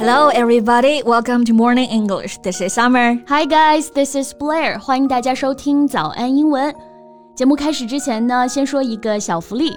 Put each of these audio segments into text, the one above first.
Hello, everybody. Welcome to Morning English. This is Summer. Hi, guys. This is Blair. 欢迎大家收听早安英文。节目开始之前呢，先说一个小福利。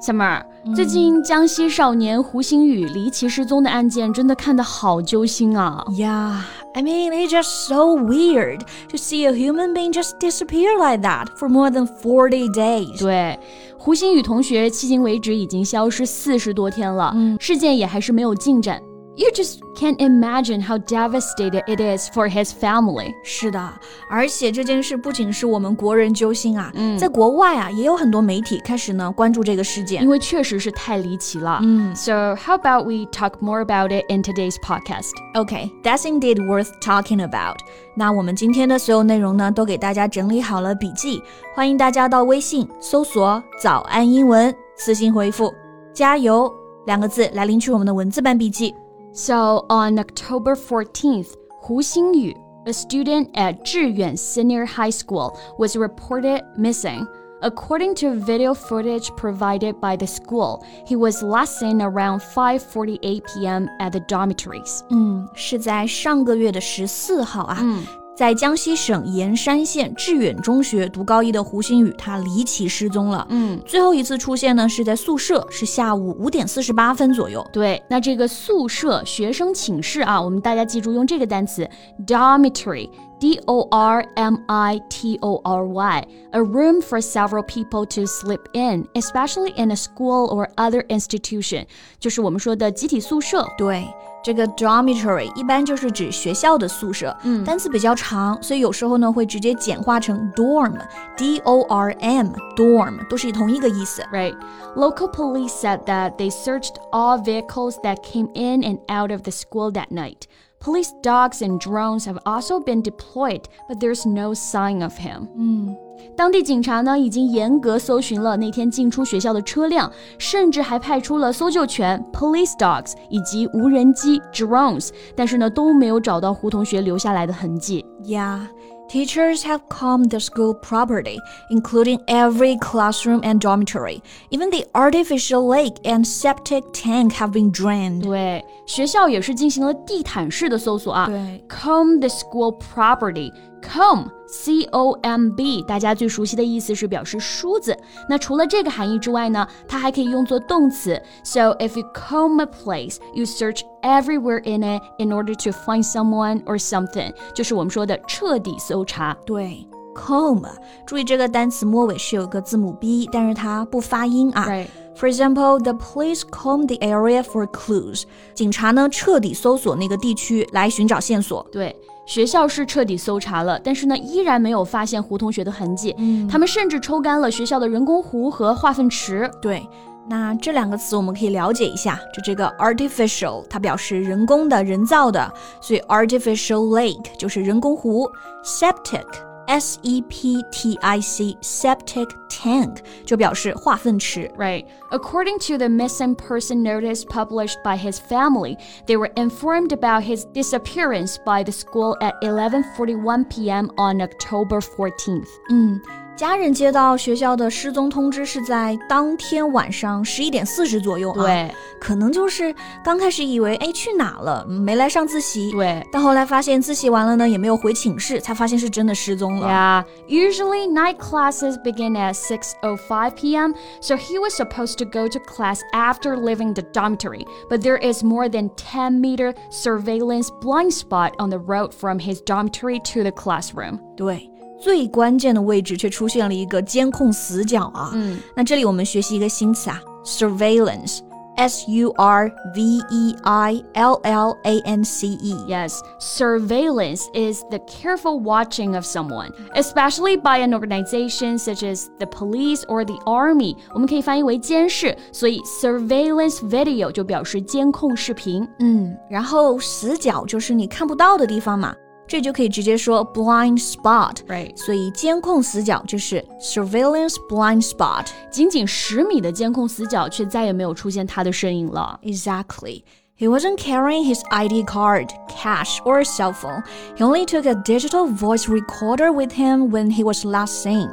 小妹儿，最近江西少年胡星宇离奇失踪的案件真的看得好揪心啊！Yeah, I mean it's just so weird to see a human being just disappear like that for more than forty days. 对，胡星宇同学迄今为止已经消失四十多天了，事件也还是没有进展。You just can't imagine how devastated it is for his family. 是的，而且这件事不仅是我们国人揪心啊，嗯、在国外啊，也有很多媒体开始呢关注这个事件，因为确实是太离奇了。嗯，So how about we talk more about it in today's podcast? Okay, that's indeed worth talking about. 那我们今天的所有内容呢，都给大家整理好了笔记，欢迎大家到微信搜索“早安英文”，私信回复“加油”两个字来领取我们的文字版笔记。 so on October 14th, Hu Xingyu, a student at Zhiyuan Senior High School, was reported missing. According to video footage provided by the school, he was last seen around 5:48 p.m. at the dormitories. 嗯，是在上个月的十四号啊。嗯 在江西省盐山县致远中学读高一的胡鑫宇，他离奇失踪了。嗯，最后一次出现呢是在宿舍，是下午五点四十八分左右。对，那这个宿舍学生寝室啊，我们大家记住用这个单词 dormitory，d o r m i t o r y，a room for several people to sleep in，especially in a school or other institution，就是我们说的集体宿舍。对。这个 dormitory 一般就是指学校的宿舍，嗯，单词比较长，所以有时候呢会直接简化成 dorm，d o r m，dorm 都是同一个意思。Right. Local police said that they searched all vehicles that came in and out of the school that night. Police dogs and drones have also been deployed, but there's no sign of him. 嗯。当地警察呢已经严格搜寻了那天进出学校的车辆，甚至还派出了搜救犬 （police dogs） 以及无人机 （drones），但是呢都没有找到胡同学留下来的痕迹。Yeah. Teachers have combed the school property, including every classroom and dormitory. Even the artificial lake and septic tank have been drained. 对，学校也是进行了地毯式的搜索啊。对，comb the school property Comb, C O M B，大家最熟悉的意思是表示梳子。那除了这个含义之外呢，它还可以用作动词。So if you comb a place, you search everywhere in it in order to find someone or something，就是我们说的彻底搜查。对。comb，注意这个单词末尾是有个字母 b，但是它不发音啊。Right. For example, the police combed the area for clues. 警察呢彻底搜索那个地区来寻找线索。对。 学校是彻底搜查了，但是呢，依然没有发现胡同学的痕迹。嗯，他们甚至抽干了学校的人工湖和化粪池。对，那这两个词我们可以了解一下。就这个 artificial，它表示人工的、人造的，所以 artificial lake 就是人工湖。septic。S E P T I C septic tank 就表示化粪池。Right. According to the missing person notice published by his family, they were informed about his disappearance by the school at 11:41 p.m. on October 14th. 嗯。 家人接到学校的失踪通知是在当天晚上十一点四十左右啊，对，可能就是刚开始以为哎去哪了，没来上自习，对，但后来发现自习完了呢，也没有回寝室，才发现是真的失踪了。Yeah, usually night classes begin at 6:05 p.m., so he was supposed to go to class after leaving the dormitory, but there is more than 10 meter surveillance blind spot on the road from his dormitory to the classroom. 对。 最关键的位置却出现了一个监控死角啊！嗯，那这里我们学习一个新词啊，surveillance。 S U R V E I L L A N C E. Yes, surveillance is the careful watching of someone, especially by an organization such as the police or the army. 我们可以翻译为监视，所以 surveillance video 就表示监控视频。嗯，然后死角就是你看不到的地方嘛。 这就可以直接说 blind spot，right？所以监控死角就是 surveillance blind spot。仅仅十米的监控死角，却再也没有出现他的身影了。Exactly. He wasn't carrying his ID card, cash, or cell phone. He only took a digital voice recorder with him when he was last seen.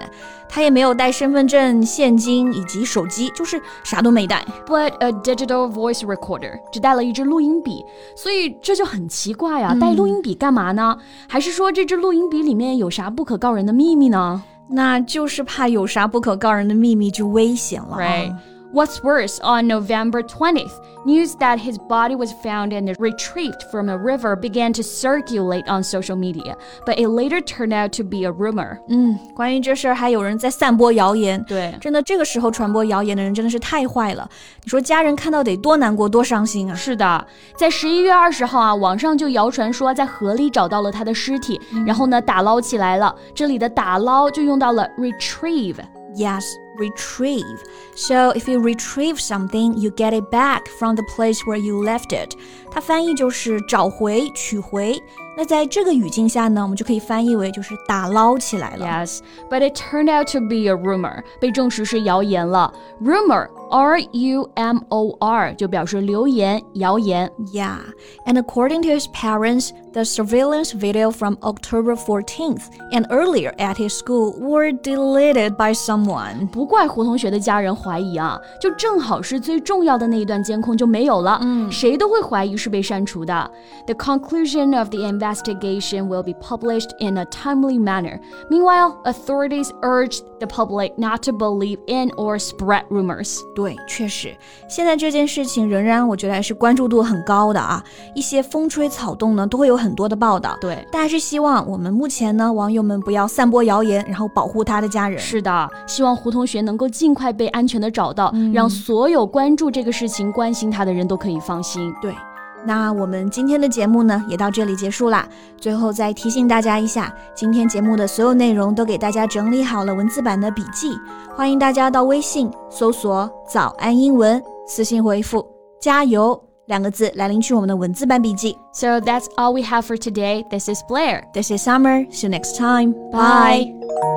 他也没有带身份证、现金以及手机，就是啥都没带。But a digital voice recorder 只带了一支录音笔，所以这就很奇怪啊！带录音笔干嘛呢？还是说这支录音笔里面有啥不可告人的秘密呢？那就是怕有啥不可告人的秘密就危险了。Right. What's worse, on November 20th, news that his body was found and retrieved from a river began to circulate on social media, but it later turned out to be a rumor. 嗯，关于这事儿还有人在散播谣言。对，真的这个时候传播谣言的人真的是太坏了。你说家人看到得多难过多伤心啊！是的，在十一月二十号啊，网上就谣传说在河里找到了他的尸体，然后呢打捞起来了。这里的打捞就用到了 retrieve。 Yes retrieve. So if you retrieve something, you get it back from the place where you left it. 它翻译就是找回、取回。那在这个语境下呢，我们就可以翻译为就是打捞起来了。Yes, but it turned out to be a rumor，被证实是谣言了。Rumor, R U M O R 就表示流言、谣言。Yeah, and according to his parents, the surveillance video from October 14th and earlier at his school were deleted by someone. 不怪胡同学的家人怀疑啊，就正好是最重要的那一段监控就没有了，嗯，谁都会怀疑是被删除的。The conclusion of the investigation will be published in a timely manner. Meanwhile, authorities urged the public not to believe in or spread rumors. 对，确实，现在这件事情仍然我觉得还是关注度很高的啊。一些风吹草动呢，都会有很多的报道。对，但还是希望我们目前呢，网友们不要散播谣言，然后保护他的家人。是的，希望胡同学能够尽快被安全的找到，嗯、让所有关注这个事情、关心他的人都可以放心。对。那我们今天的节目呢，也到这里结束啦。最后再提醒大家一下，今天节目的所有内容都给大家整理好了文字版的笔记，欢迎大家到微信搜索“早安英文”，私信回复“加油”两个字来领取我们的文字版笔记。So that's all we have for today. This is Blair. This is Summer. See you next time. Bye.